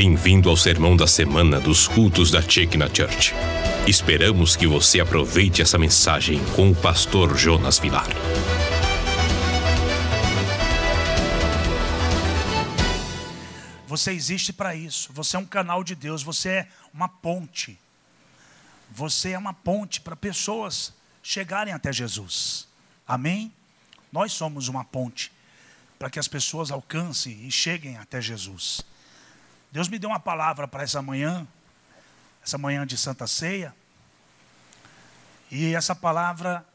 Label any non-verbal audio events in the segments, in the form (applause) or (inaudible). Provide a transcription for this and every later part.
Bem-vindo ao sermão da semana dos cultos da Chekna Church. Esperamos que você aproveite essa mensagem com o pastor Jonas Vilar. Você existe para isso. Você é um canal de Deus. Você é uma ponte. Você é uma ponte para pessoas chegarem até Jesus. Amém? Nós somos uma ponte para que as pessoas alcancem e cheguem até Jesus. Deus me deu uma palavra para essa manhã, essa manhã de Santa Ceia. E essa palavra,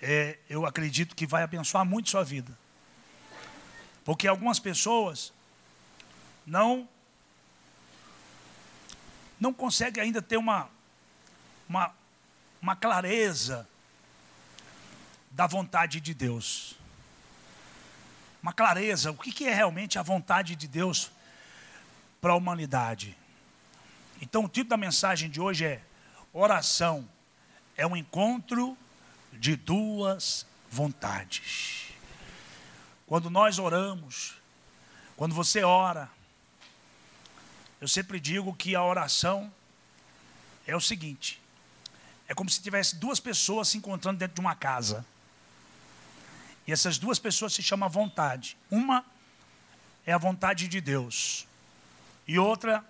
é, eu acredito que vai abençoar muito sua vida. Porque algumas pessoas não não conseguem ainda ter uma, uma, uma clareza da vontade de Deus. Uma clareza, o que é realmente a vontade de Deus para a humanidade. Então, o título da mensagem de hoje é: Oração é um encontro de duas vontades. Quando nós oramos, quando você ora, eu sempre digo que a oração é o seguinte: é como se tivesse duas pessoas se encontrando dentro de uma casa. E essas duas pessoas se chamam vontade. Uma é a vontade de Deus e outra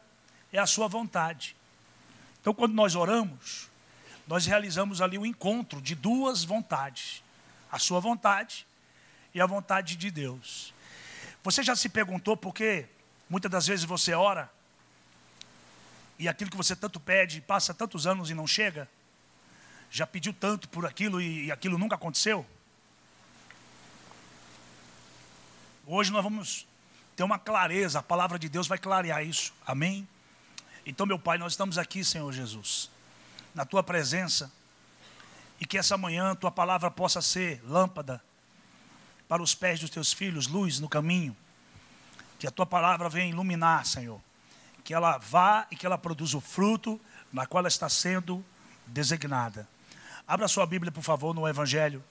é a sua vontade. Então, quando nós oramos, nós realizamos ali o um encontro de duas vontades: a sua vontade e a vontade de Deus. Você já se perguntou por que muitas das vezes você ora e aquilo que você tanto pede passa tantos anos e não chega? Já pediu tanto por aquilo e aquilo nunca aconteceu? Hoje nós vamos ter uma clareza, a palavra de Deus vai clarear isso. Amém? Então, meu Pai, nós estamos aqui, Senhor Jesus, na tua presença, e que essa manhã tua palavra possa ser lâmpada para os pés dos teus filhos, luz no caminho. Que a tua palavra venha iluminar, Senhor. Que ela vá e que ela produza o fruto na qual ela está sendo designada. Abra sua Bíblia, por favor, no Evangelho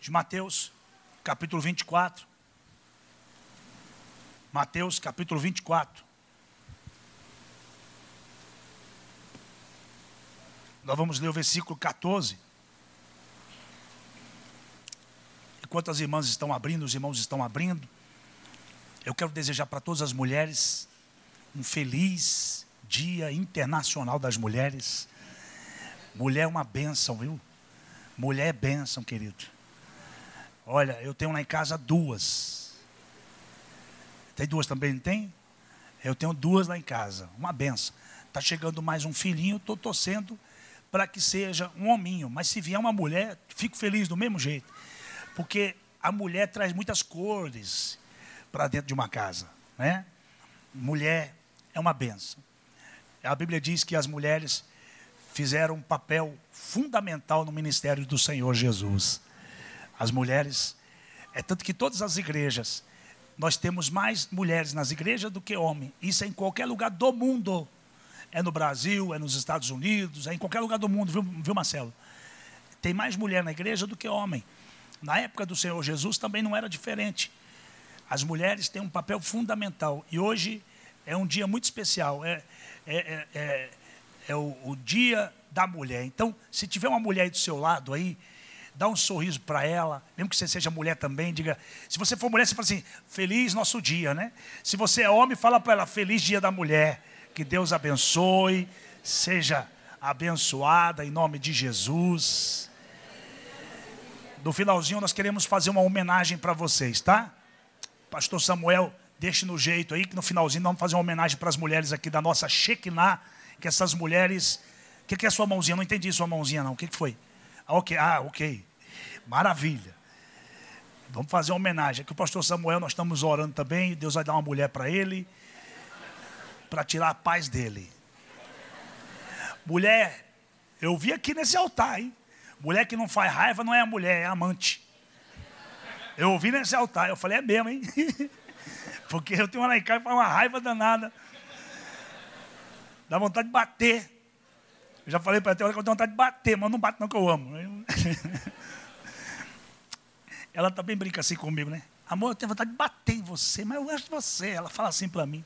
de Mateus, capítulo 24. Mateus capítulo 24. Nós vamos ler o versículo 14. Enquanto as irmãs estão abrindo, os irmãos estão abrindo, eu quero desejar para todas as mulheres um feliz Dia Internacional das Mulheres. Mulher é uma bênção, viu? Mulher é bênção, querido. Olha, eu tenho lá em casa duas. Tem duas também, não tem? Eu tenho duas lá em casa, uma benção. Está chegando mais um filhinho, estou torcendo para que seja um hominho. Mas se vier uma mulher, fico feliz do mesmo jeito. Porque a mulher traz muitas cores para dentro de uma casa. Né? Mulher é uma benção. A Bíblia diz que as mulheres fizeram um papel fundamental no ministério do Senhor Jesus. As mulheres, é tanto que todas as igrejas nós temos mais mulheres nas igrejas do que homens. Isso é em qualquer lugar do mundo. É no Brasil, é nos Estados Unidos, é em qualquer lugar do mundo, viu, viu Marcelo? Tem mais mulher na igreja do que homem. Na época do Senhor Jesus também não era diferente. As mulheres têm um papel fundamental. E hoje é um dia muito especial. É, é, é, é, é o, o dia da mulher. Então, se tiver uma mulher aí do seu lado aí, dá um sorriso para ela, mesmo que você seja mulher também, diga, se você for mulher, você fala assim, feliz nosso dia, né? Se você é homem, fala para ela, feliz dia da mulher, que Deus abençoe, seja abençoada em nome de Jesus. No finalzinho nós queremos fazer uma homenagem para vocês, tá? Pastor Samuel, deixe no jeito aí, que no finalzinho nós vamos fazer uma homenagem para as mulheres aqui da nossa Shekinah, que essas mulheres. O que, que é a sua mãozinha? Não entendi sua mãozinha, não. O que, que foi? Ah, ok. Ah, ok. Maravilha. Vamos fazer uma homenagem. Aqui o pastor Samuel, nós estamos orando também. Deus vai dar uma mulher para ele, para tirar a paz dele. Mulher, eu vi aqui nesse altar, hein? Mulher que não faz raiva não é a mulher, é amante. Eu ouvi nesse altar, eu falei, é mesmo, hein? (laughs) Porque eu tenho uma lá em faz uma raiva danada. Dá vontade de bater. Eu já falei para ela eu tenho vontade de bater, mas não bate não que eu amo. (laughs) Ela também brinca assim comigo, né? Amor, eu tenho vontade de bater em você, mas eu gosto de você. Ela fala assim para mim.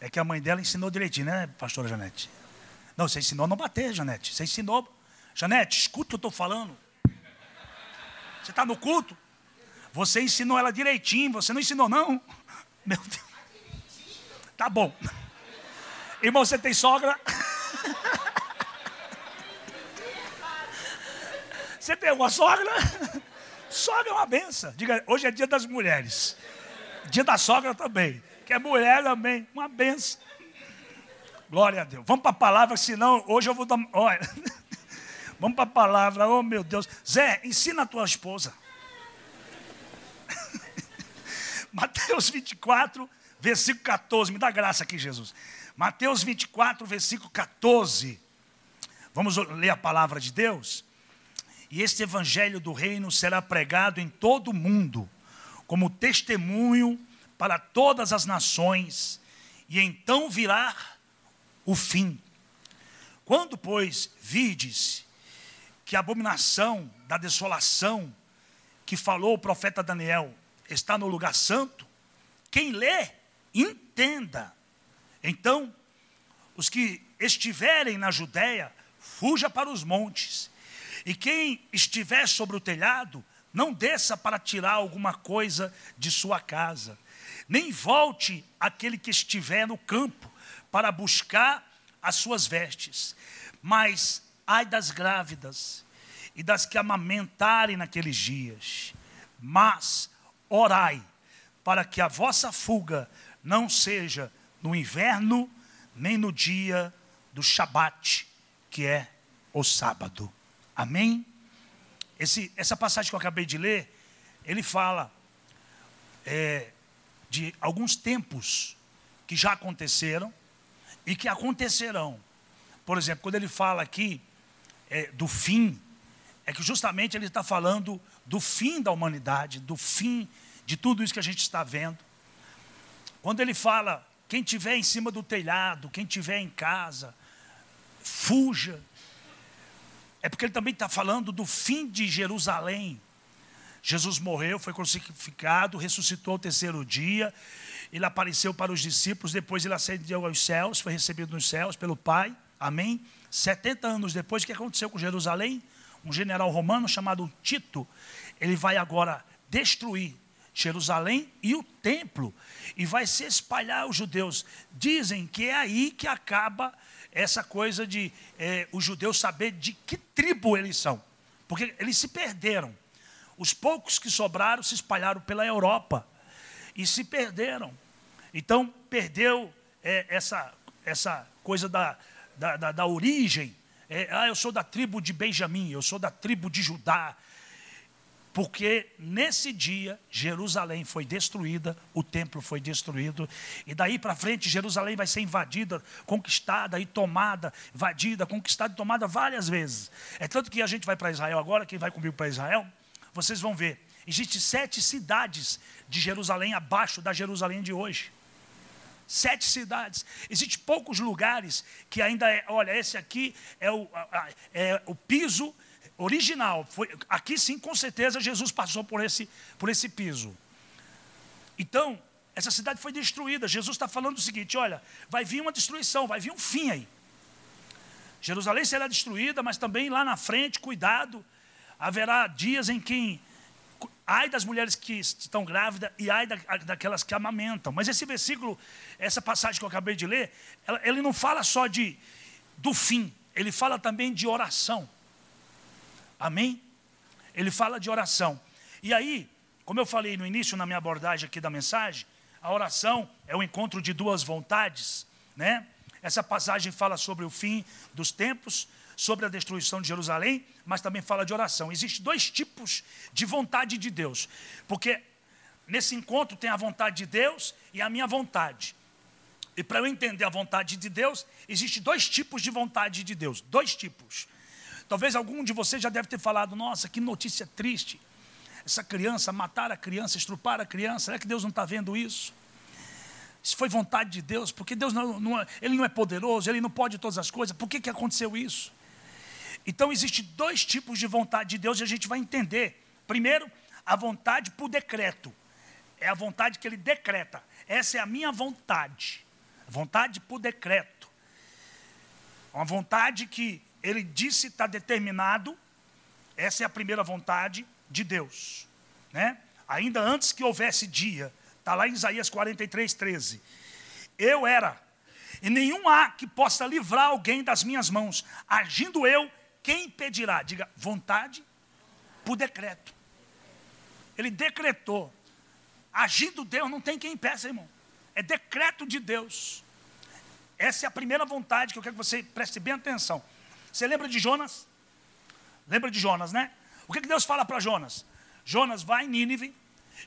É que a mãe dela ensinou direitinho, né, pastora Janete? Não, você ensinou a não bater, Janete. Você ensinou. Janete, escuta o que eu estou falando. Você está no culto? Você ensinou ela direitinho, você não ensinou, não? Meu Deus. Tá bom. Irmão, você tem sogra? (laughs) Você tem alguma sogra? (laughs) Sogra é uma benção. Diga, hoje é dia das mulheres. Dia da sogra também. Que é mulher também. Uma benção. Glória a Deus. Vamos para a palavra, senão hoje eu vou dar. Olha. (laughs) Vamos para a palavra. Oh, meu Deus. Zé, ensina a tua esposa. (laughs) Mateus 24, versículo 14. Me dá graça aqui, Jesus. Mateus 24, versículo 14. Vamos ler a palavra de Deus? E este evangelho do reino será pregado em todo o mundo, como testemunho para todas as nações, e então virá o fim. Quando, pois, vides que a abominação da desolação que falou o profeta Daniel está no lugar santo, quem lê, entenda. Então, os que estiverem na Judéia, fuja para os montes. E quem estiver sobre o telhado, não desça para tirar alguma coisa de sua casa. Nem volte aquele que estiver no campo para buscar as suas vestes. Mas ai das grávidas e das que amamentarem naqueles dias. Mas orai para que a vossa fuga não seja no inverno, nem no dia do Shabat, que é o sábado. Amém? Esse, essa passagem que eu acabei de ler, ele fala é, de alguns tempos que já aconteceram e que acontecerão. Por exemplo, quando ele fala aqui é, do fim, é que justamente ele está falando do fim da humanidade, do fim de tudo isso que a gente está vendo. Quando ele fala, quem tiver em cima do telhado, quem tiver em casa, fuja. É porque ele também está falando do fim de Jerusalém. Jesus morreu, foi crucificado, ressuscitou ao terceiro dia. Ele apareceu para os discípulos, depois ele ascendeu aos céus, foi recebido nos céus pelo Pai. Amém? 70 anos depois, o que aconteceu com Jerusalém? um general romano chamado Tito, ele vai agora destruir Jerusalém e o templo, e vai se espalhar os judeus. Dizem que é aí que acaba essa coisa de é, os judeus saber de que tribo eles são, porque eles se perderam. Os poucos que sobraram se espalharam pela Europa e se perderam. Então, perdeu é, essa, essa coisa da, da, da, da origem é, ah, eu sou da tribo de Benjamim, eu sou da tribo de Judá. Porque nesse dia Jerusalém foi destruída, o templo foi destruído, e daí para frente Jerusalém vai ser invadida, conquistada e tomada, invadida, conquistada e tomada várias vezes. É tanto que a gente vai para Israel agora, quem vai comigo para Israel, vocês vão ver. Existem sete cidades de Jerusalém abaixo da Jerusalém de hoje sete cidades. Existem poucos lugares que ainda é, olha, esse aqui é o, é o piso original. Foi, aqui sim, com certeza, Jesus passou por esse, por esse piso. Então, essa cidade foi destruída. Jesus está falando o seguinte: olha, vai vir uma destruição, vai vir um fim aí. Jerusalém será destruída, mas também lá na frente, cuidado, haverá dias em que ai das mulheres que estão grávidas e ai da, daquelas que amamentam. Mas esse versículo, essa passagem que eu acabei de ler, ela, ele não fala só de do fim, ele fala também de oração. Amém? Ele fala de oração. E aí, como eu falei no início na minha abordagem aqui da mensagem, a oração é o encontro de duas vontades, né? Essa passagem fala sobre o fim dos tempos, sobre a destruição de Jerusalém, mas também fala de oração. Existem dois tipos de vontade de Deus, porque nesse encontro tem a vontade de Deus e a minha vontade. E para eu entender a vontade de Deus, existem dois tipos de vontade de Deus, dois tipos. Talvez algum de vocês já deve ter falado: nossa, que notícia triste. Essa criança, matar a criança, estrupar a criança, será que Deus não está vendo isso? Isso foi vontade de Deus, porque Deus não, não, ele não é poderoso, ele não pode todas as coisas, por que, que aconteceu isso? Então, existem dois tipos de vontade de Deus e a gente vai entender. Primeiro, a vontade por decreto. É a vontade que ele decreta. Essa é a minha vontade. Vontade por decreto. Uma vontade que ele disse está determinado. Essa é a primeira vontade de Deus. Né? Ainda antes que houvesse dia, está lá em Isaías 43, 13. Eu era, e nenhum há que possa livrar alguém das minhas mãos. Agindo eu, quem impedirá? Diga, vontade por decreto. Ele decretou. Agindo Deus, não tem quem impeça, irmão. É decreto de Deus. Essa é a primeira vontade que eu quero que você preste bem atenção. Você lembra de Jonas? Lembra de Jonas, né? O que, que Deus fala para Jonas? Jonas vai em Nínive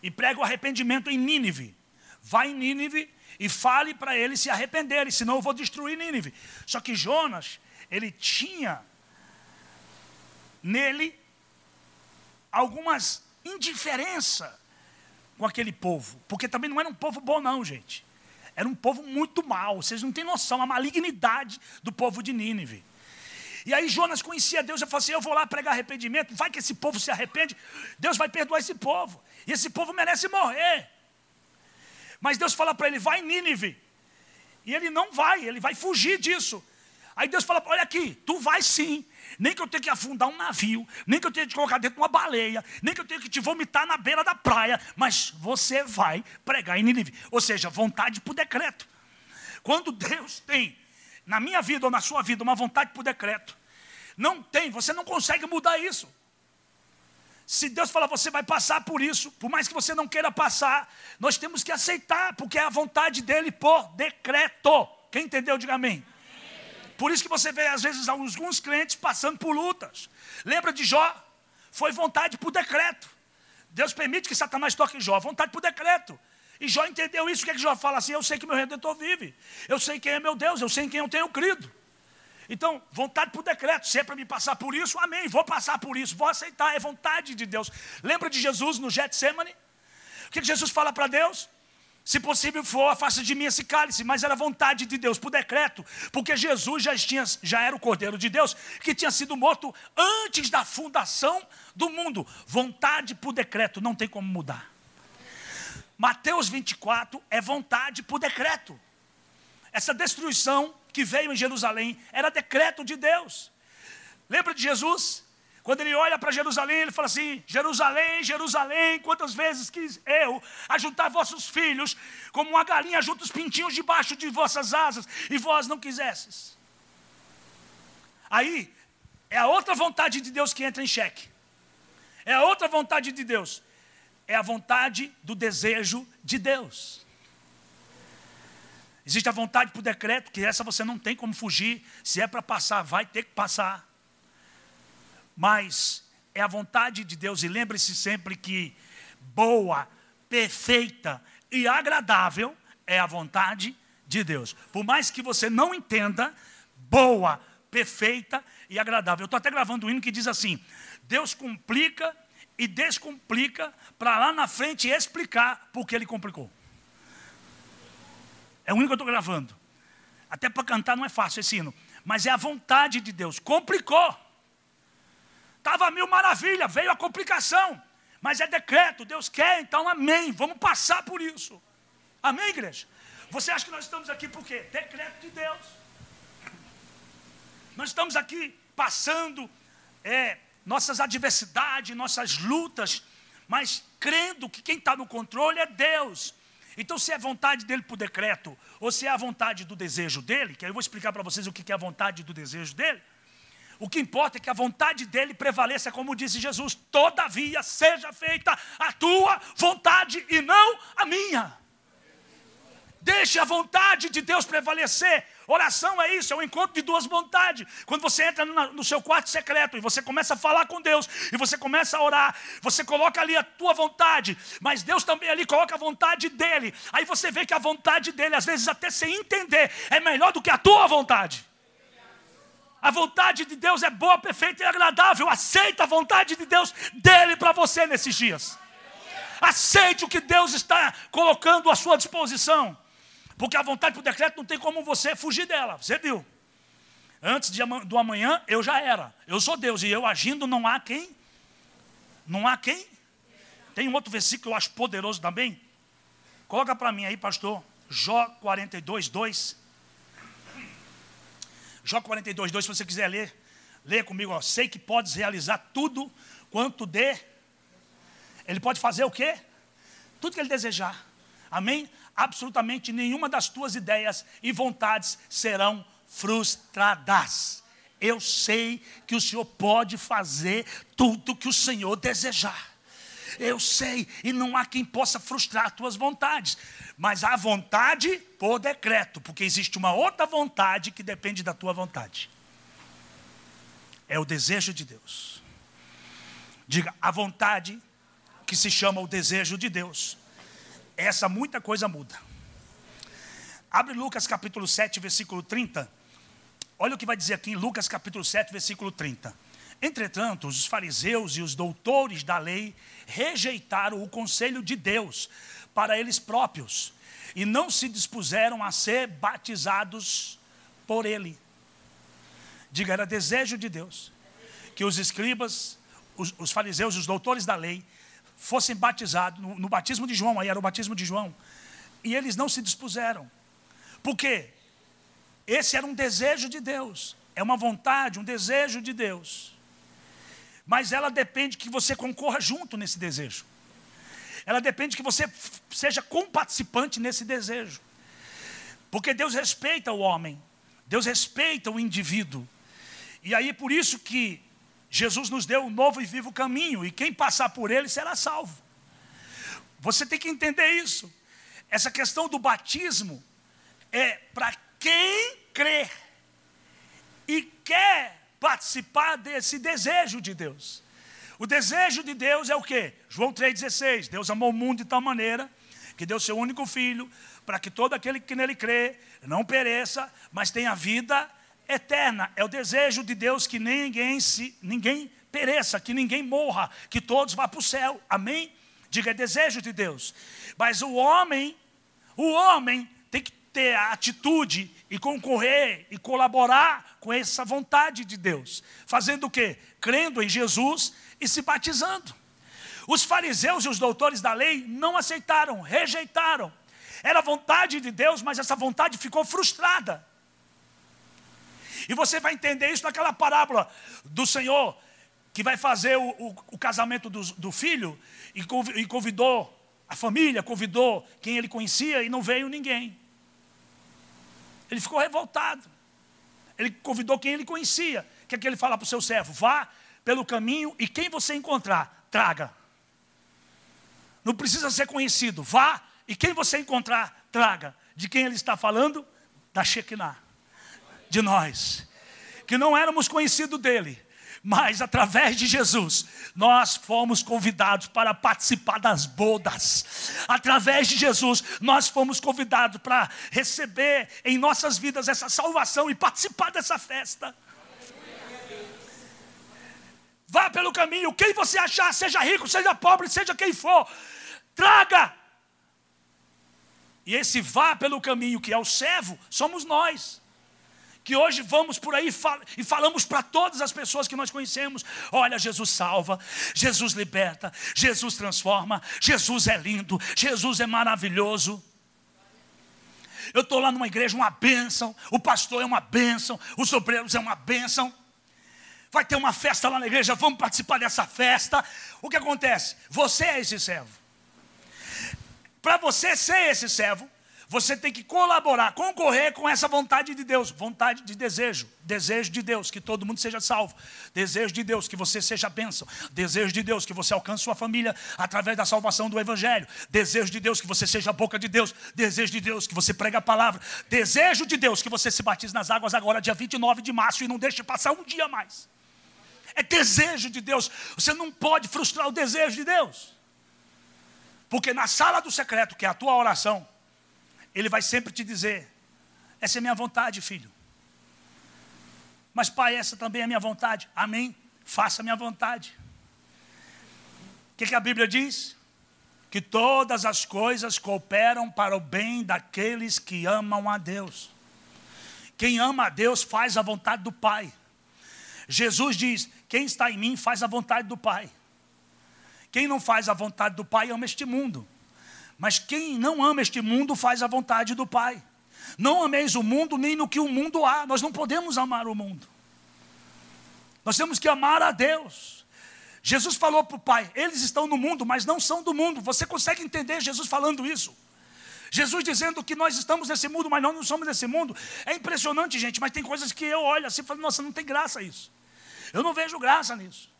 e prega o arrependimento em Nínive. Vai em Nínive e fale para eles se arrependerem, senão eu vou destruir Nínive. Só que Jonas, ele tinha nele algumas indiferença com aquele povo, porque também não era um povo bom não, gente. Era um povo muito mau. Vocês não têm noção a malignidade do povo de Nínive. E aí Jonas conhecia Deus e falou assim: Eu vou lá pregar arrependimento, vai que esse povo se arrepende, Deus vai perdoar esse povo. E esse povo merece morrer. Mas Deus fala para ele: vai em Nínive. E ele não vai, ele vai fugir disso. Aí Deus fala: olha aqui, tu vai sim. Nem que eu tenha que afundar um navio, nem que eu tenha que te colocar dentro de uma baleia, nem que eu tenha que te vomitar na beira da praia, mas você vai pregar em Nínive. Ou seja, vontade por decreto. Quando Deus tem na minha vida ou na sua vida uma vontade por decreto, não tem, você não consegue mudar isso. Se Deus falar, você vai passar por isso, por mais que você não queira passar, nós temos que aceitar, porque é a vontade dele por decreto. Quem entendeu, diga amém. Por isso que você vê, às vezes, alguns crentes passando por lutas. Lembra de Jó? Foi vontade por decreto. Deus permite que Satanás toque Jó, vontade por decreto. E Jó entendeu isso. O que, é que Jó fala assim? Eu sei que meu redentor vive. Eu sei quem é meu Deus. Eu sei em quem eu tenho crido. Então, vontade por decreto, se é para me passar por isso, amém, vou passar por isso, vou aceitar, é vontade de Deus. Lembra de Jesus no Getsemane? O que Jesus fala para Deus? Se possível for, afasta de mim esse cálice, mas era vontade de Deus, por decreto, porque Jesus já, tinha, já era o Cordeiro de Deus, que tinha sido morto antes da fundação do mundo. Vontade por decreto, não tem como mudar. Mateus 24 é vontade por decreto. Essa destruição que veio em Jerusalém era decreto de Deus. Lembra de Jesus? Quando ele olha para Jerusalém, ele fala assim: Jerusalém, Jerusalém, quantas vezes quis eu ajuntar vossos filhos, como uma galinha junta os pintinhos debaixo de vossas asas, e vós não quisesses. Aí, é a outra vontade de Deus que entra em xeque. É a outra vontade de Deus. É a vontade do desejo de Deus. Existe a vontade por decreto, que essa você não tem como fugir. Se é para passar, vai ter que passar. Mas é a vontade de Deus, e lembre-se sempre que boa, perfeita e agradável é a vontade de Deus. Por mais que você não entenda, boa, perfeita e agradável. Eu estou até gravando um hino que diz assim: Deus complica e descomplica para lá na frente explicar porque ele complicou. É o único que eu estou gravando. Até para cantar não é fácil esse hino. Mas é a vontade de Deus. Complicou. Estava mil maravilha, veio a complicação. Mas é decreto, Deus quer, então amém. Vamos passar por isso. Amém, igreja? Você acha que nós estamos aqui por quê? Decreto de Deus. Nós estamos aqui passando é, nossas adversidades, nossas lutas, mas crendo que quem está no controle é Deus. Então, se é vontade dele por decreto, ou se é a vontade do desejo dele, que aí eu vou explicar para vocês o que é a vontade do desejo dele, o que importa é que a vontade dele prevaleça, como disse Jesus: todavia seja feita a tua vontade e não a minha. Deixe a vontade de Deus prevalecer. Oração é isso, é o um encontro de duas vontades. Quando você entra no seu quarto secreto e você começa a falar com Deus, e você começa a orar, você coloca ali a tua vontade, mas Deus também ali coloca a vontade dele. Aí você vê que a vontade dele, às vezes até sem entender, é melhor do que a tua vontade. A vontade de Deus é boa, perfeita e agradável. Aceita a vontade de Deus dele para você nesses dias. Aceite o que Deus está colocando à sua disposição. Porque a vontade o decreto não tem como você fugir dela. Você viu? Antes de, do amanhã, eu já era. Eu sou Deus. E eu agindo, não há quem? Não há quem? Tem um outro versículo que eu acho poderoso também. Coloca para mim aí, pastor. Jó 42, 2. Jó 42, 2, se você quiser ler, lê comigo, ó. Sei que podes realizar tudo quanto dê. Ele pode fazer o quê? Tudo que ele desejar. Amém? Absolutamente nenhuma das tuas ideias e vontades serão frustradas. Eu sei que o Senhor pode fazer tudo que o Senhor desejar. Eu sei, e não há quem possa frustrar as tuas vontades. Mas há vontade por decreto, porque existe uma outra vontade que depende da tua vontade. É o desejo de Deus. Diga, a vontade que se chama o desejo de Deus. Essa muita coisa muda. Abre Lucas capítulo 7, versículo 30. Olha o que vai dizer aqui em Lucas capítulo 7, versículo 30. Entretanto, os fariseus e os doutores da lei rejeitaram o conselho de Deus para eles próprios e não se dispuseram a ser batizados por ele. Diga, era desejo de Deus que os escribas, os, os fariseus, os doutores da lei, fossem batizados no, no batismo de João, aí era o batismo de João, e eles não se dispuseram. Por quê? Esse era um desejo de Deus, é uma vontade, um desejo de Deus mas ela depende que você concorra junto nesse desejo. Ela depende que você seja comparticipante nesse desejo. Porque Deus respeita o homem, Deus respeita o indivíduo. E aí por isso que Jesus nos deu um novo e vivo caminho, e quem passar por ele será salvo. Você tem que entender isso. Essa questão do batismo é para quem crê e quer participar desse desejo de Deus. O desejo de Deus é o que? João 3,16. Deus amou o mundo de tal maneira que deu seu único filho, para que todo aquele que nele crê não pereça, mas tenha vida eterna. É o desejo de Deus que ninguém se ninguém pereça, que ninguém morra, que todos vá para o céu. Amém? Diga, é desejo de Deus. Mas o homem, o homem tem que ter a atitude e concorrer e colaborar com essa vontade de Deus. Fazendo o quê? Crendo em Jesus e se batizando. Os fariseus e os doutores da lei não aceitaram, rejeitaram. Era vontade de Deus, mas essa vontade ficou frustrada. E você vai entender isso naquela parábola do Senhor que vai fazer o, o, o casamento do, do filho e convidou a família, convidou quem ele conhecia e não veio ninguém. Ele ficou revoltado. Ele convidou quem ele conhecia. O que é que ele fala para o seu servo? Vá pelo caminho e quem você encontrar, traga. Não precisa ser conhecido. Vá e quem você encontrar, traga. De quem ele está falando? Da Shekinah. De nós. Que não éramos conhecidos dele mas através de Jesus, nós fomos convidados para participar das bodas. Através de Jesus, nós fomos convidados para receber em nossas vidas essa salvação e participar dessa festa. Vá pelo caminho, quem você achar, seja rico, seja pobre, seja quem for, traga. E esse vá pelo caminho que é o servo, somos nós que hoje vamos por aí e falamos para todas as pessoas que nós conhecemos: olha, Jesus salva, Jesus liberta, Jesus transforma, Jesus é lindo, Jesus é maravilhoso. Eu estou lá numa igreja, uma bênção, o pastor é uma bênção, os obreiros é uma bênção. Vai ter uma festa lá na igreja, vamos participar dessa festa. O que acontece? Você é esse servo. Para você ser esse servo, você tem que colaborar, concorrer com essa vontade de Deus, vontade de desejo, desejo de Deus que todo mundo seja salvo, desejo de Deus que você seja bênção, desejo de Deus que você alcance sua família através da salvação do Evangelho, desejo de Deus que você seja a boca de Deus, desejo de Deus que você pregue a palavra, desejo de Deus que você se batize nas águas agora, dia 29 de março, e não deixe passar um dia mais. É desejo de Deus, você não pode frustrar o desejo de Deus. Porque na sala do secreto, que é a tua oração, ele vai sempre te dizer: essa é minha vontade, filho. Mas, pai, essa também é minha vontade. Amém? Faça a minha vontade. O que, que a Bíblia diz? Que todas as coisas cooperam para o bem daqueles que amam a Deus. Quem ama a Deus faz a vontade do Pai. Jesus diz: quem está em mim faz a vontade do Pai. Quem não faz a vontade do Pai ama este mundo. Mas quem não ama este mundo faz a vontade do Pai. Não ameis o mundo nem no que o mundo há. Nós não podemos amar o mundo. Nós temos que amar a Deus. Jesus falou para o Pai: eles estão no mundo, mas não são do mundo. Você consegue entender Jesus falando isso? Jesus dizendo que nós estamos nesse mundo, mas nós não somos desse mundo. É impressionante, gente, mas tem coisas que eu olho assim e falo: nossa, não tem graça isso. Eu não vejo graça nisso.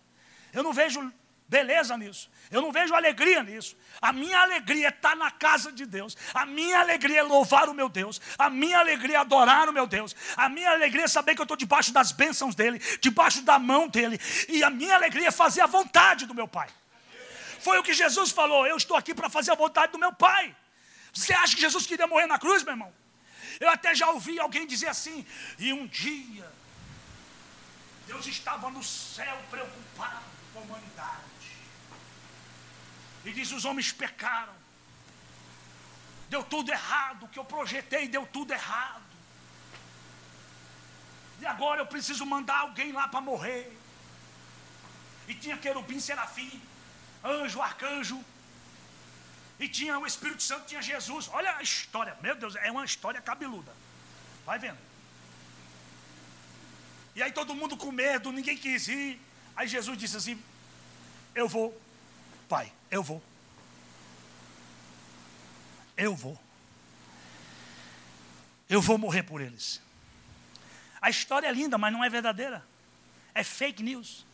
Eu não vejo beleza nisso. Eu não vejo alegria nisso. A minha alegria é estar na casa de Deus. A minha alegria é louvar o meu Deus. A minha alegria é adorar o meu Deus. A minha alegria é saber que eu estou debaixo das bênçãos dEle, debaixo da mão dEle. E a minha alegria é fazer a vontade do meu Pai. Foi o que Jesus falou. Eu estou aqui para fazer a vontade do meu Pai. Você acha que Jesus queria morrer na cruz, meu irmão? Eu até já ouvi alguém dizer assim. E um dia, Deus estava no céu preocupado com a humanidade. E diz: os homens pecaram. Deu tudo errado. O que eu projetei deu tudo errado. E agora eu preciso mandar alguém lá para morrer. E tinha querubim, serafim, anjo, arcanjo. E tinha o Espírito Santo, tinha Jesus. Olha a história. Meu Deus, é uma história cabeluda. Vai vendo. E aí todo mundo com medo, ninguém quis ir. Aí Jesus disse assim: Eu vou, Pai. Eu vou. Eu vou. Eu vou morrer por eles. A história é linda, mas não é verdadeira. É fake news.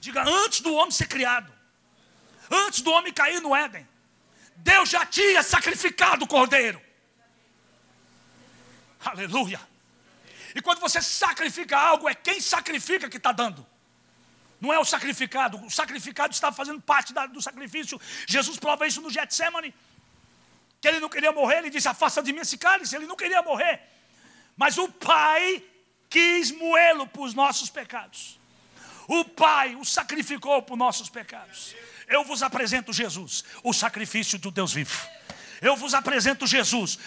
Diga, antes do homem ser criado, antes do homem cair no Éden, Deus já tinha sacrificado o cordeiro. Aleluia. E quando você sacrifica algo, é quem sacrifica que está dando. Não é o sacrificado. O sacrificado está fazendo parte do sacrifício. Jesus prova isso no Getsemane. Que ele não queria morrer. Ele disse: Afasta de mim esse cálice. Ele não queria morrer. Mas o Pai quis moê-lo para os nossos pecados. O Pai o sacrificou por nossos pecados. Eu vos apresento Jesus, o sacrifício do Deus vivo eu vos apresento Jesus,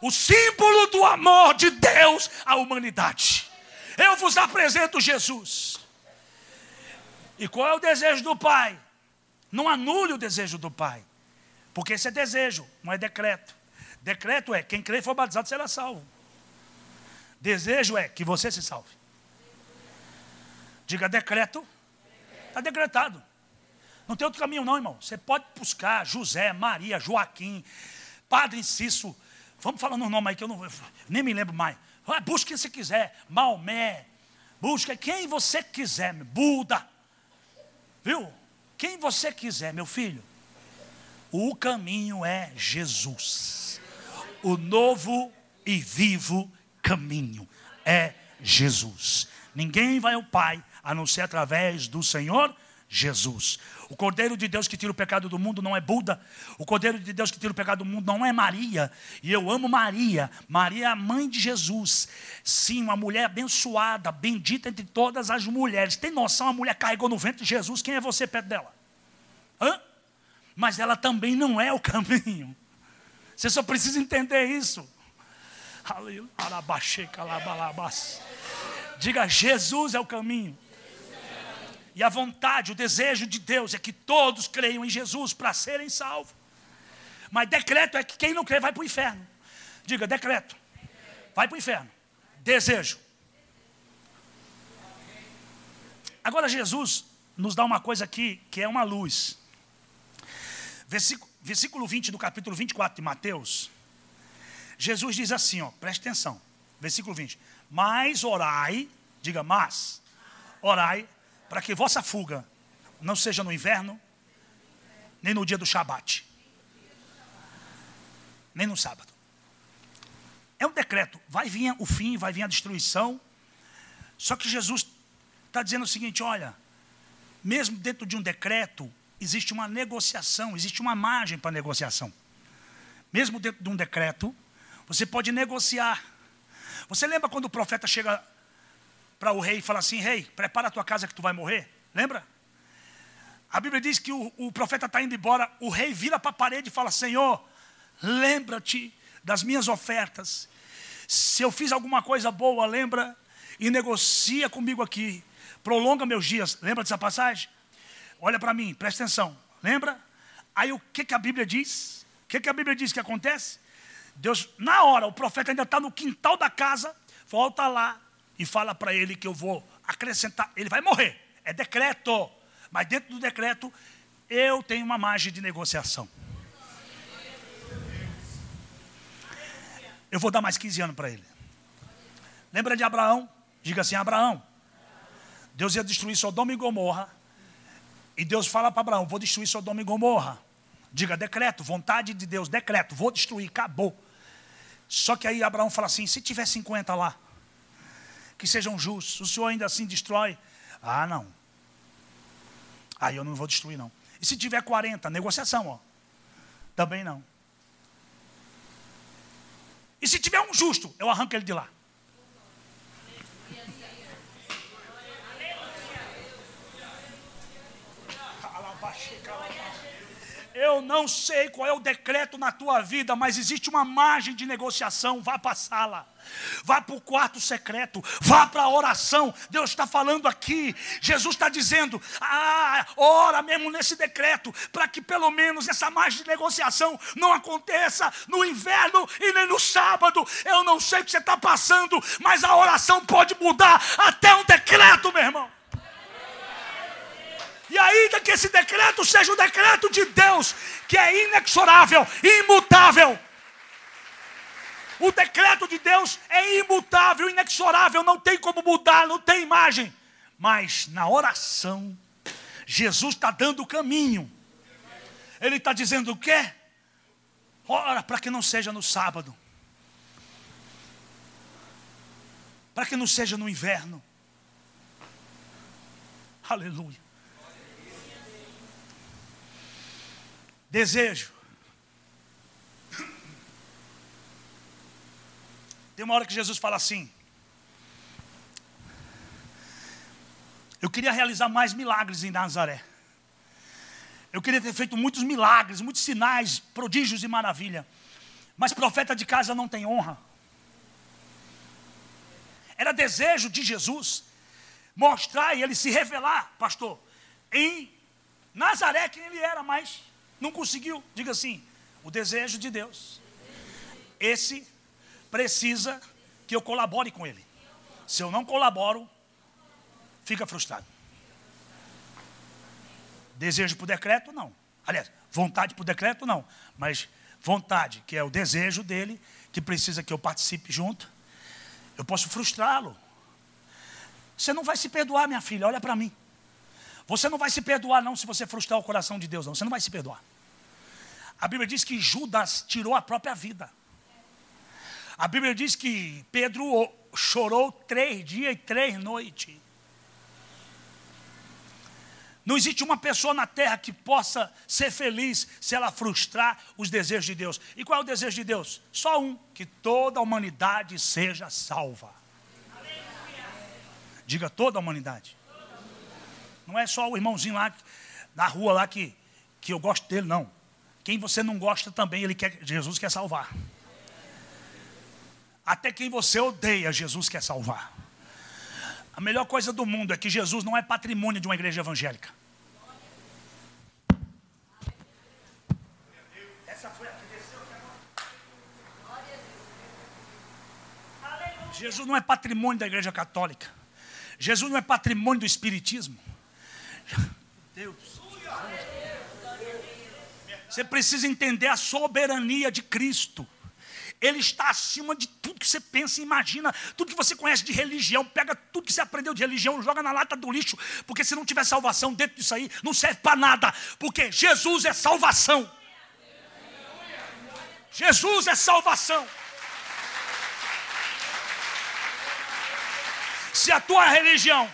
o símbolo do amor de Deus à humanidade. Eu vos apresento Jesus. E qual é o desejo do Pai? Não anule o desejo do Pai, porque esse é desejo, não é decreto. Decreto é: quem crê e for batizado será salvo. Desejo é que você se salve. Diga decreto, está decretado. Não tem outro caminho, não, irmão. Você pode buscar José, Maria, Joaquim, Padre Inciso, vamos falando um nome aí que eu não, nem me lembro mais. Busque quem você quiser, Maomé, busque quem você quiser, Buda, viu? Quem você quiser, meu filho. O caminho é Jesus. O novo e vivo caminho é Jesus. Ninguém vai ao Pai a não ser através do Senhor Jesus. O Cordeiro de Deus que tira o pecado do mundo não é Buda. O Cordeiro de Deus que tira o pecado do mundo não é Maria. E eu amo Maria. Maria é a mãe de Jesus. Sim, uma mulher abençoada, bendita entre todas as mulheres. Tem noção? A mulher carregou no ventre de Jesus. Quem é você perto dela? Hã? Mas ela também não é o (laughs) caminho. Você só precisa entender isso. Diga, Jesus é o caminho. E a vontade, o desejo de Deus é que todos creiam em Jesus para serem salvos. Mas decreto é que quem não crê vai para o inferno. Diga, decreto. Vai para o inferno. Desejo. Agora Jesus nos dá uma coisa aqui que é uma luz. Versículo, versículo 20 do capítulo 24 de Mateus. Jesus diz assim, ó, preste atenção. Versículo 20. Mas orai, diga mas, orai para que vossa fuga não seja no inverno, nem no dia do Shabat, nem no sábado. É um decreto, vai vir o fim, vai vir a destruição. Só que Jesus está dizendo o seguinte: olha, mesmo dentro de um decreto, existe uma negociação, existe uma margem para negociação. Mesmo dentro de um decreto, você pode negociar. Você lembra quando o profeta chega para o rei e fala assim: Rei, prepara a tua casa que tu vai morrer. Lembra? A Bíblia diz que o, o profeta está indo embora, o rei vira para a parede e fala: Senhor, lembra-te das minhas ofertas. Se eu fiz alguma coisa boa, lembra e negocia comigo aqui. Prolonga meus dias. Lembra dessa passagem? Olha para mim, presta atenção. Lembra? Aí o que, que a Bíblia diz? O que, que a Bíblia diz que acontece? Deus, na hora, o profeta ainda está no quintal da casa, volta lá e fala para ele que eu vou acrescentar. Ele vai morrer. É decreto. Mas dentro do decreto, eu tenho uma margem de negociação. Eu vou dar mais 15 anos para ele. Lembra de Abraão? Diga assim: Abraão, Deus ia destruir Sodoma e Gomorra. E Deus fala para Abraão: Vou destruir Sodoma e Gomorra. Diga decreto, vontade de Deus, decreto, vou destruir, acabou. Só que aí Abraão fala assim: se tiver 50 lá, que sejam justos, o senhor ainda assim destrói? Ah, não. Aí eu não vou destruir, não. E se tiver 40, negociação, ó. Também não. E se tiver um justo, eu arranco ele de lá. Eu não sei qual é o decreto na tua vida, mas existe uma margem de negociação. Vá para a sala, vá para o quarto secreto, vá para a oração. Deus está falando aqui. Jesus está dizendo: ah, ora mesmo nesse decreto, para que pelo menos essa margem de negociação não aconteça no inverno e nem no sábado. Eu não sei o que você está passando, mas a oração pode mudar até um decreto, meu irmão. E ainda que esse decreto seja o decreto de Deus, que é inexorável, imutável. O decreto de Deus é imutável, inexorável, não tem como mudar, não tem imagem. Mas na oração, Jesus está dando o caminho. Ele está dizendo o quê? Ora, para que não seja no sábado. Para que não seja no inverno. Aleluia. Desejo. Tem uma hora que Jesus fala assim: Eu queria realizar mais milagres em Nazaré. Eu queria ter feito muitos milagres, muitos sinais, prodígios e maravilha. Mas profeta de casa não tem honra. Era desejo de Jesus mostrar e ele se revelar, pastor, em Nazaré quem ele era, mas não conseguiu. Diga assim: o desejo de Deus. Esse precisa que eu colabore com ele. Se eu não colaboro, fica frustrado. Desejo por decreto, não. Aliás, vontade por decreto, não. Mas vontade, que é o desejo dele, que precisa que eu participe junto, eu posso frustrá-lo. Você não vai se perdoar, minha filha, olha para mim. Você não vai se perdoar, não, se você frustrar o coração de Deus, não. Você não vai se perdoar. A Bíblia diz que Judas tirou a própria vida. A Bíblia diz que Pedro chorou três dias e três noites. Não existe uma pessoa na terra que possa ser feliz se ela frustrar os desejos de Deus. E qual é o desejo de Deus? Só um: que toda a humanidade seja salva. Diga toda a humanidade. Não é só o irmãozinho lá na rua lá que, que eu gosto dele, não. Quem você não gosta também, ele quer, Jesus quer salvar. Até quem você odeia, Jesus quer salvar. A melhor coisa do mundo é que Jesus não é patrimônio de uma igreja evangélica. Jesus não é patrimônio da igreja católica. Jesus não é patrimônio do espiritismo. Deus. Você precisa entender a soberania de Cristo. Ele está acima de tudo que você pensa e imagina, tudo que você conhece de religião. Pega tudo que você aprendeu de religião, joga na lata do lixo, porque se não tiver salvação dentro disso aí, não serve para nada, porque Jesus é salvação. Jesus é salvação. Se a tua religião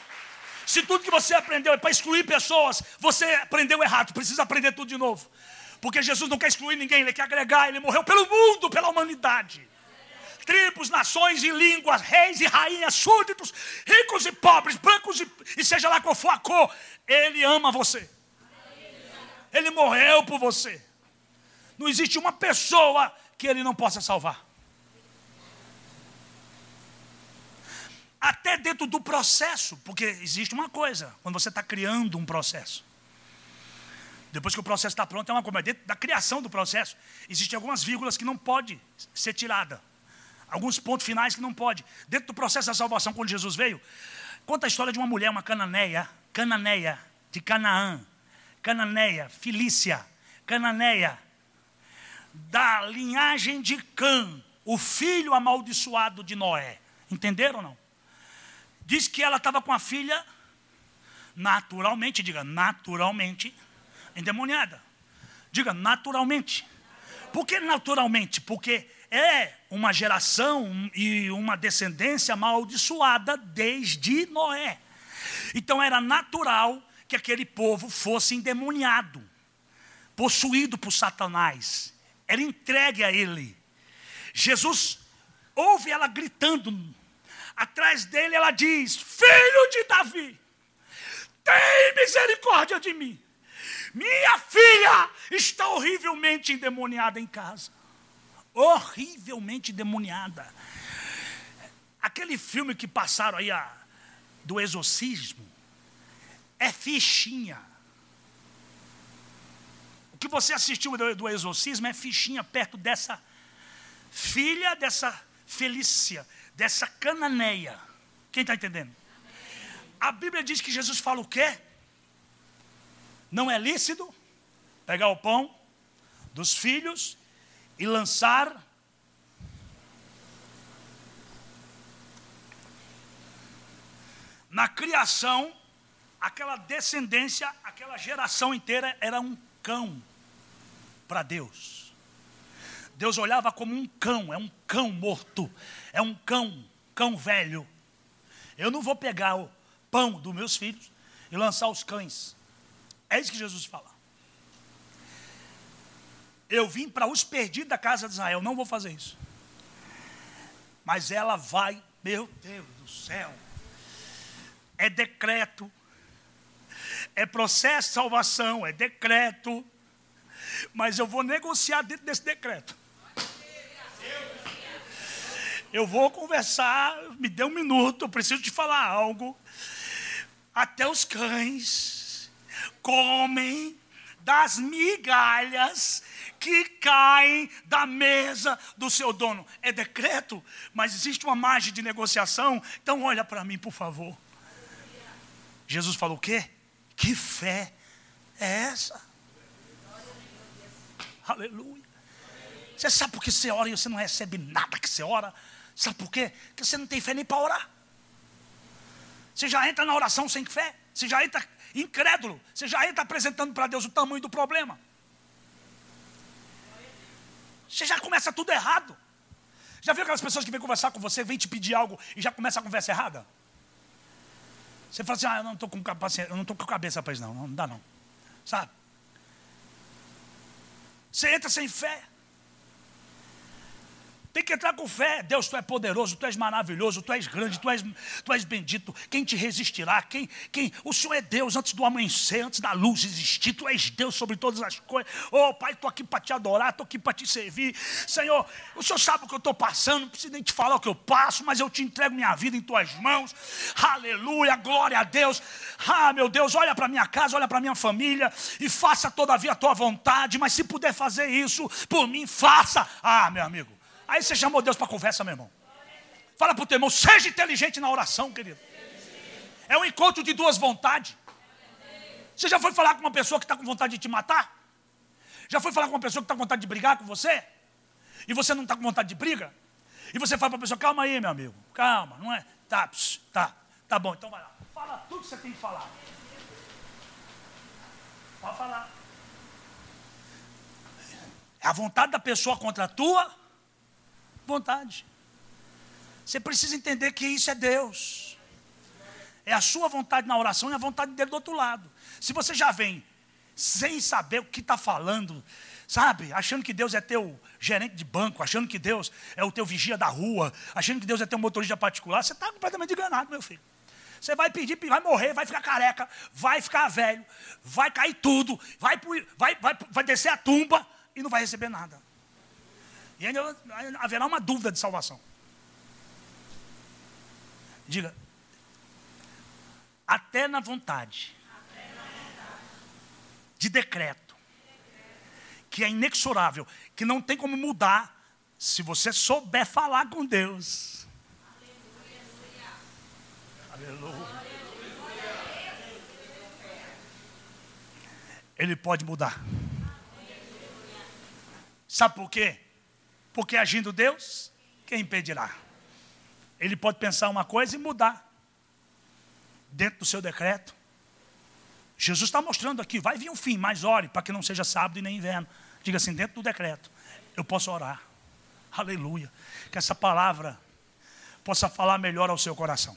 se tudo que você aprendeu é para excluir pessoas, você aprendeu errado, precisa aprender tudo de novo. Porque Jesus não quer excluir ninguém, ele quer agregar, ele morreu pelo mundo, pela humanidade. Tribos, nações e línguas, reis e rainhas, súditos, ricos e pobres, brancos e, e seja lá qual for a cor, ele ama você. Ele morreu por você. Não existe uma pessoa que ele não possa salvar. Até dentro do processo, porque existe uma coisa, quando você está criando um processo. Depois que o processo está pronto, é uma coisa. Dentro da criação do processo, existem algumas vírgulas que não pode ser tirada. Alguns pontos finais que não pode. Dentro do processo da salvação, quando Jesus veio, conta a história de uma mulher, uma cananeia, cananeia, de Canaã, cananeia, Filícia, cananeia, da linhagem de Cã, o filho amaldiçoado de Noé. Entenderam ou não? Diz que ela estava com a filha naturalmente, diga naturalmente, endemoniada. Diga naturalmente. Por que naturalmente? Porque é uma geração e uma descendência amaldiçoada desde Noé. Então era natural que aquele povo fosse endemoniado, possuído por Satanás, era entregue a ele. Jesus ouve ela gritando, atrás dele ela diz: Filho de Davi, tem misericórdia de mim. Minha filha está horrivelmente endemoniada em casa. Horrivelmente endemoniada. Aquele filme que passaram aí a, do exorcismo é fichinha. O que você assistiu do, do exorcismo é fichinha perto dessa filha dessa Felícia, dessa cananeia. Quem está entendendo? A Bíblia diz que Jesus fala o quê? Não é lícito pegar o pão dos filhos e lançar na criação, aquela descendência, aquela geração inteira era um cão para Deus. Deus olhava como um cão, é um cão morto, é um cão, cão velho. Eu não vou pegar o pão dos meus filhos e lançar os cães. É isso que Jesus fala. Eu vim para os perdidos da casa de Israel, não vou fazer isso. Mas ela vai, meu Deus do céu, é decreto, é processo de salvação, é decreto, mas eu vou negociar dentro desse decreto. Eu vou conversar, me dê um minuto, eu preciso te falar algo até os cães comem das migalhas que caem da mesa do seu dono. É decreto, mas existe uma margem de negociação. Então olha para mim, por favor. Jesus falou o quê? Que fé é essa? Aleluia. Você sabe por que você ora e você não recebe nada que você ora? Sabe por quê? Porque você não tem fé nem para orar. Você já entra na oração sem fé. Você já entra incrédulo. Você já entra apresentando para Deus o tamanho do problema. Você já começa tudo errado. Já viu aquelas pessoas que vêm conversar com você, vêm te pedir algo e já começa a conversa errada? Você fala assim, ah, eu não estou com paciência, eu não estou com cabeça para isso, não, não dá não. Sabe? Você entra sem fé. Tem que entrar com fé. Deus, tu és poderoso, tu és maravilhoso, tu és grande, tu és, tu és bendito. Quem te resistirá? Quem, quem? O Senhor é Deus antes do amanhecer, antes da luz existir. Tu és Deus sobre todas as coisas. Oh, Pai, estou aqui para te adorar, estou aqui para te servir. Senhor, o Senhor sabe o que eu estou passando, não preciso nem te falar o que eu passo, mas eu te entrego minha vida em tuas mãos. Aleluia, glória a Deus. Ah, meu Deus, olha para minha casa, olha para minha família e faça todavia a tua vontade. Mas se puder fazer isso por mim, faça. Ah, meu amigo. Aí você chamou Deus para conversa, meu irmão. Fala para o teu irmão, seja inteligente na oração, querido. É um encontro de duas vontades. Você já foi falar com uma pessoa que está com vontade de te matar? Já foi falar com uma pessoa que está com vontade de brigar com você? E você não está com vontade de briga? E você fala para a pessoa, calma aí, meu amigo, calma, não é? Tá, pss, tá, tá bom, então vai lá. Fala tudo que você tem que falar. Pode falar. É a vontade da pessoa contra a tua vontade. Você precisa entender que isso é Deus. É a sua vontade na oração e a vontade dele do outro lado. Se você já vem sem saber o que está falando, sabe? Achando que Deus é teu gerente de banco, achando que Deus é o teu vigia da rua, achando que Deus é teu motorista particular, você está completamente enganado, meu filho. Você vai pedir, vai morrer, vai ficar careca, vai ficar velho, vai cair tudo, vai, vai, vai, vai descer a tumba e não vai receber nada. E ainda haverá uma dúvida de salvação. Diga, até na vontade de decreto que é inexorável, que não tem como mudar se você souber falar com Deus. Aleluia. Ele pode mudar. Sabe por quê? Porque agindo Deus, quem impedirá? Ele pode pensar uma coisa e mudar dentro do seu decreto. Jesus está mostrando aqui, vai vir um fim, mas ore para que não seja sábado e nem inverno. Diga assim, dentro do decreto, eu posso orar. Aleluia. Que essa palavra possa falar melhor ao seu coração.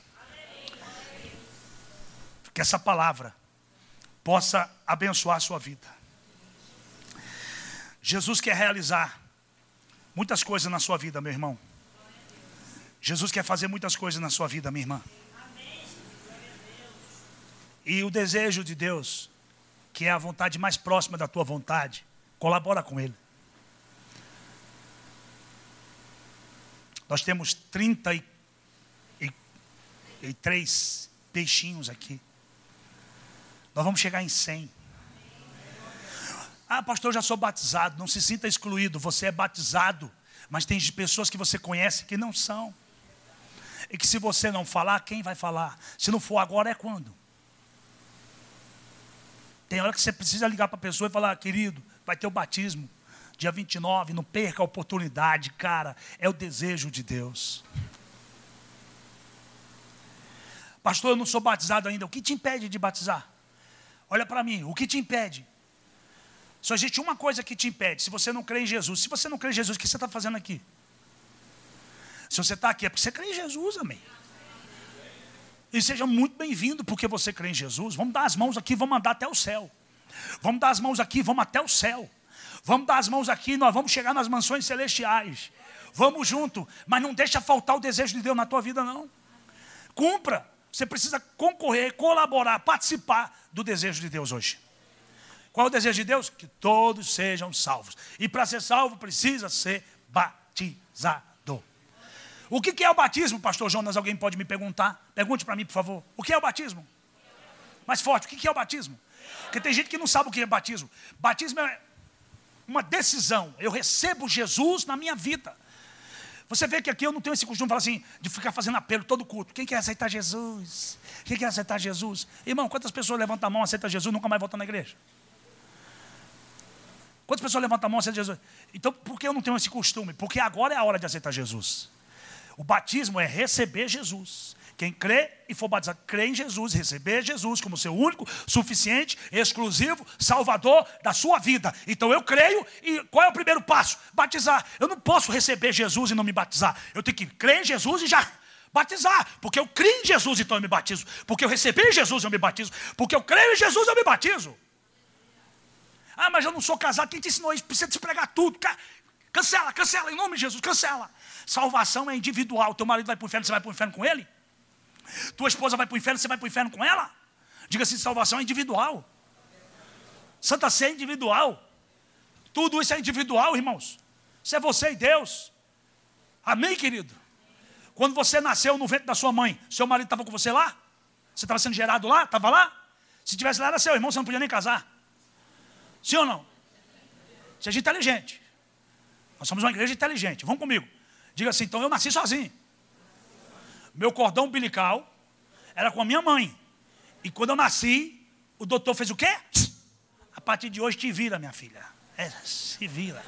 Que essa palavra possa abençoar a sua vida. Jesus quer realizar muitas coisas na sua vida, meu irmão. Jesus quer fazer muitas coisas na sua vida, minha irmã. E o desejo de Deus, que é a vontade mais próxima da tua vontade, colabora com Ele. Nós temos 33 peixinhos aqui. Nós vamos chegar em 100. Ah, pastor, eu já sou batizado. Não se sinta excluído. Você é batizado. Mas tem pessoas que você conhece que não são. E que se você não falar, quem vai falar? Se não for agora, é quando? Tem hora que você precisa ligar para a pessoa e falar, querido, vai ter o batismo. Dia 29, não perca a oportunidade, cara. É o desejo de Deus. Pastor, eu não sou batizado ainda. O que te impede de batizar? Olha para mim, o que te impede? Só existe uma coisa que te impede, se você não crê em Jesus. Se você não crê em Jesus, o que você está fazendo aqui? Se você está aqui, é porque você crê em Jesus, amém. E seja muito bem-vindo porque você crê em Jesus. Vamos dar as mãos aqui, vamos andar até o céu. Vamos dar as mãos aqui, vamos até o céu. Vamos dar as mãos aqui, nós vamos chegar nas mansões celestiais. Vamos junto, mas não deixa faltar o desejo de Deus na tua vida, não. Cumpra. Você precisa concorrer, colaborar, participar do desejo de Deus hoje. Qual é o desejo de Deus? Que todos sejam salvos. E para ser salvo precisa ser batizado. O que é o batismo, pastor Jonas? Alguém pode me perguntar? Pergunte para mim, por favor. O que é o batismo? Mais forte, o que é o batismo? Porque tem gente que não sabe o que é batismo. Batismo é uma decisão. Eu recebo Jesus na minha vida. Você vê que aqui eu não tenho esse costume de falar assim, de ficar fazendo apelo todo culto. Quem quer aceitar Jesus? Quem quer aceitar Jesus? Irmão, quantas pessoas levantam a mão, aceitam Jesus, nunca mais voltam na igreja? Quantas pessoas levantam a mão, aceitam Jesus? Então, por que eu não tenho esse costume? Porque agora é a hora de aceitar Jesus. O batismo é receber Jesus. Quem crê e for batizado, crê em Jesus, receber Jesus como seu único, suficiente, exclusivo, salvador da sua vida. Então eu creio e qual é o primeiro passo? Batizar. Eu não posso receber Jesus e não me batizar. Eu tenho que crer em Jesus e já batizar, porque eu creio em Jesus, então eu me batizo. Porque eu recebi Jesus, eu me batizo. Porque eu creio em Jesus, eu me batizo. Ah, mas eu não sou casado, quem te ensinou isso? Precisa te pregar tudo. Cancela, cancela, em nome de Jesus, cancela. Salvação é individual. Teu marido vai para o inferno, você vai para o inferno com ele? Tua esposa vai para o inferno, você vai para o inferno com ela? Diga assim: salvação é individual. Santa Ceia é individual. Tudo isso é individual, irmãos. Isso é você e Deus. Amém, querido? Quando você nasceu no ventre da sua mãe, seu marido estava com você lá? Você estava sendo gerado lá? Estava lá? Se tivesse lá, era seu irmão, você não podia nem casar. Sim ou não? Seja inteligente. Nós somos uma igreja inteligente. Vamos comigo. Diga assim, então eu nasci sozinho. Meu cordão umbilical era com a minha mãe. E quando eu nasci, o doutor fez o quê? A partir de hoje te vira, minha filha. É, se vira.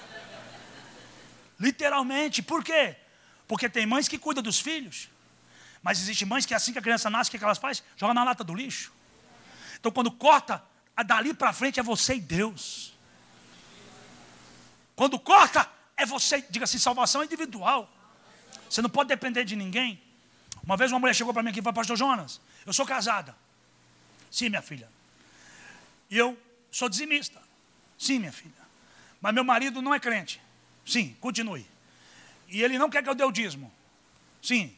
Literalmente, por quê? Porque tem mães que cuidam dos filhos. Mas existe mães que assim que a criança nasce, o que elas fazem? Joga na lata do lixo. Então quando corta, dali para frente é você e Deus. Quando corta, é você, diga assim, salvação individual. Você não pode depender de ninguém. Uma vez uma mulher chegou para mim aqui e falou, pastor Jonas, eu sou casada. Sim, minha filha. E eu sou dizimista. Sim, minha filha. Mas meu marido não é crente. Sim, continue. E ele não quer que eu dê o dízimo. Sim.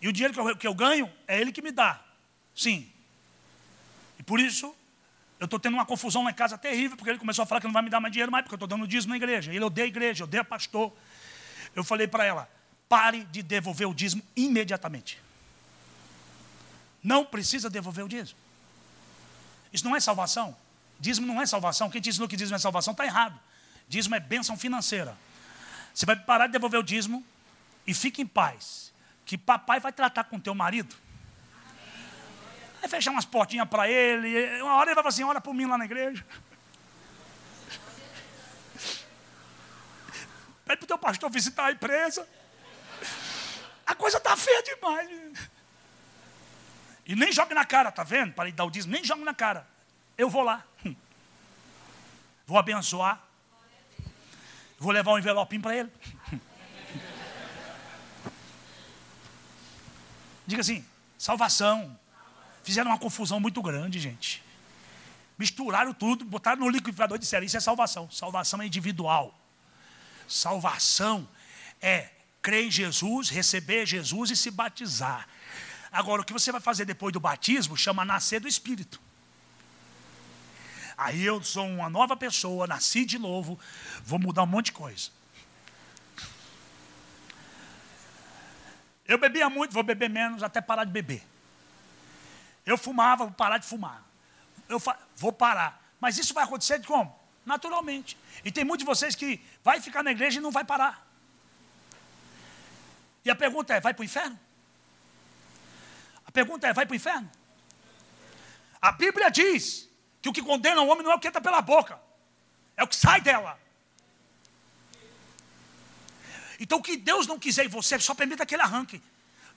E o dinheiro que eu, que eu ganho é ele que me dá. Sim. E por isso, eu estou tendo uma confusão lá em casa terrível, porque ele começou a falar que não vai me dar mais dinheiro mais, porque eu estou dando dízimo na igreja. Ele odeia a igreja, odeia pastor. Eu falei para ela, pare de devolver o dízimo imediatamente. Não precisa devolver o dízimo. Isso não é salvação. Dízimo não é salvação. Quem te ensinou que dízimo é salvação está errado. Dízimo é bênção financeira. Você vai parar de devolver o dízimo e fique em paz. Que papai vai tratar com teu marido. Vai fechar umas portinhas para ele. Uma hora ele vai falar assim: olha por mim lá na igreja. (laughs) Pede para o teu pastor visitar a empresa. A coisa está feia demais. E nem jogue na cara, tá vendo? Para ele dar o dízimo, nem jogue na cara. Eu vou lá. Vou abençoar. Vou levar um envelopinho para ele. Diga assim: salvação. Fizeram uma confusão muito grande, gente. Misturaram tudo, botaram no liquidificador de série. Isso é salvação. Salvação é individual. Salvação é crer em Jesus, receber Jesus e se batizar. Agora, o que você vai fazer depois do batismo chama nascer do Espírito. Aí eu sou uma nova pessoa, nasci de novo, vou mudar um monte de coisa. Eu bebia muito, vou beber menos até parar de beber. Eu fumava, vou parar de fumar. Eu vou parar. Mas isso vai acontecer de como? Naturalmente. E tem muitos de vocês que vai ficar na igreja e não vai parar. E a pergunta é: vai para o inferno? A pergunta é: vai para o inferno? A Bíblia diz que o que condena o homem não é o que entra pela boca, é o que sai dela. Então, o que Deus não quiser em você, só permita que ele arranque.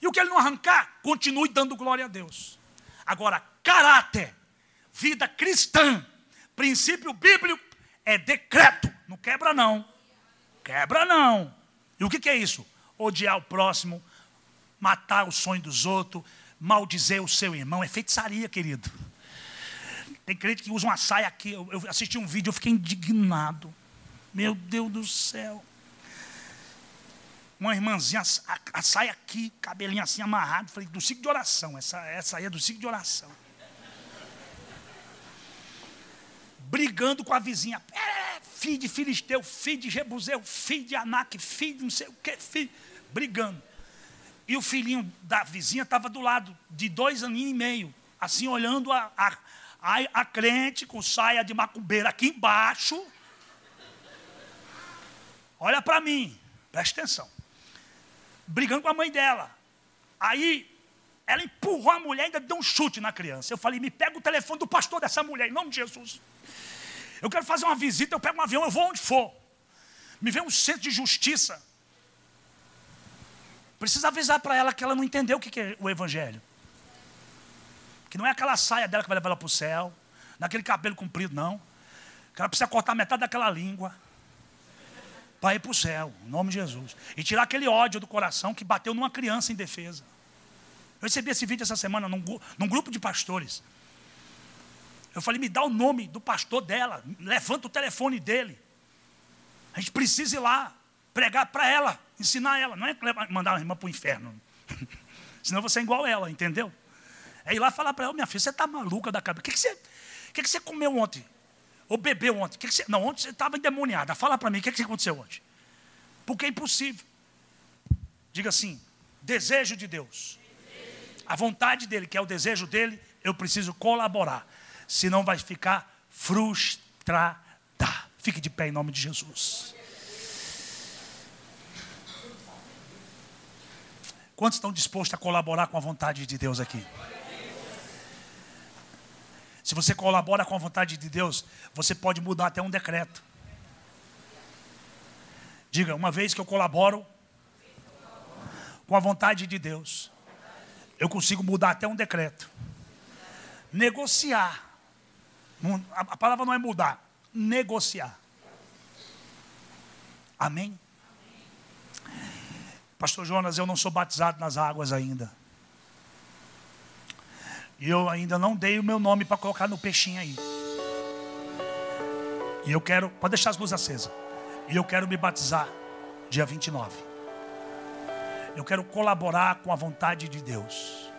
E o que ele não arrancar, continue dando glória a Deus. Agora, caráter, vida cristã, princípio bíblico, é decreto. Não quebra, não. Quebra, não. E o que, é isso? Odiar o próximo, matar o sonho dos outros, maldizer o seu irmão. É feitiçaria, querido. Tem crente que usa uma saia aqui. Eu, eu assisti um vídeo, eu fiquei indignado. Meu Deus do céu. Uma irmãzinha, a, a saia aqui, cabelinho assim amarrado. Falei, do ciclo de oração. Essa, essa aí é do ciclo de oração. Brigando com a vizinha. É, filho de Filisteu, filho de Jebuseu, filho de Anak, filho de não sei o que, filho. Brigando. E o filhinho da vizinha estava do lado, de dois aninhos e meio, assim olhando a, a, a, a crente com saia de macumbeira aqui embaixo. Olha para mim, presta atenção. Brigando com a mãe dela. Aí ela empurrou a mulher e ainda deu um chute na criança. Eu falei: me pega o telefone do pastor dessa mulher, em nome de Jesus. Eu quero fazer uma visita, eu pego um avião, eu vou onde for. Me vê um centro de justiça. Precisa avisar para ela que ela não entendeu o que é o Evangelho. Que não é aquela saia dela que vai levar ela para o céu, naquele cabelo comprido, não. Que ela precisa cortar metade daquela língua para ir para o céu, em nome de Jesus. E tirar aquele ódio do coração que bateu numa criança em defesa. Eu recebi esse vídeo essa semana num, num grupo de pastores. Eu falei, me dá o nome do pastor dela, levanta o telefone dele. A gente precisa ir lá, pregar para ela, ensinar ela. Não é mandar a irmã para o inferno. (laughs) Senão você é igual ela, entendeu? É ir lá falar para ela, minha filha, você está maluca da cabeça. O que, que, você, que, que você comeu ontem? Ou bebeu ontem? Que que você, não, ontem você estava endemoniada. Fala para mim, o que, que aconteceu ontem? Porque é impossível. Diga assim, desejo de Deus. A vontade dele, que é o desejo dele, eu preciso colaborar. Senão vai ficar frustrada. Fique de pé em nome de Jesus. Quantos estão dispostos a colaborar com a vontade de Deus aqui? Se você colabora com a vontade de Deus, você pode mudar até um decreto. Diga, uma vez que eu colaboro com a vontade de Deus, eu consigo mudar até um decreto. Negociar. A palavra não é mudar, negociar. Amém? Pastor Jonas, eu não sou batizado nas águas ainda. E eu ainda não dei o meu nome para colocar no peixinho aí. E eu quero, pode deixar as luzes acesas. E eu quero me batizar dia 29. Eu quero colaborar com a vontade de Deus.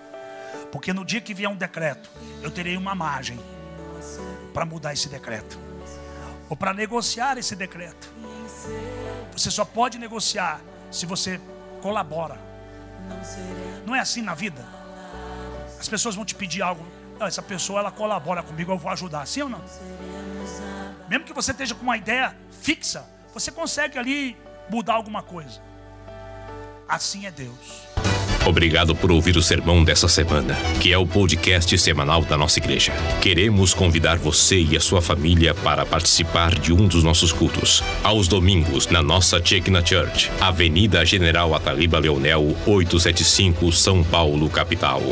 Porque no dia que vier um decreto, eu terei uma margem para mudar esse decreto. Ou para negociar esse decreto. Você só pode negociar se você colabora. Não é assim na vida? As pessoas vão te pedir algo. Não, essa pessoa ela colabora comigo, eu vou ajudar. Sim ou não? Mesmo que você esteja com uma ideia fixa, você consegue ali mudar alguma coisa. Assim é Deus. Obrigado por ouvir o sermão dessa semana, que é o podcast semanal da nossa igreja. Queremos convidar você e a sua família para participar de um dos nossos cultos, aos domingos, na nossa Chekna Church, Avenida General Ataliba Leonel, 875, São Paulo, capital.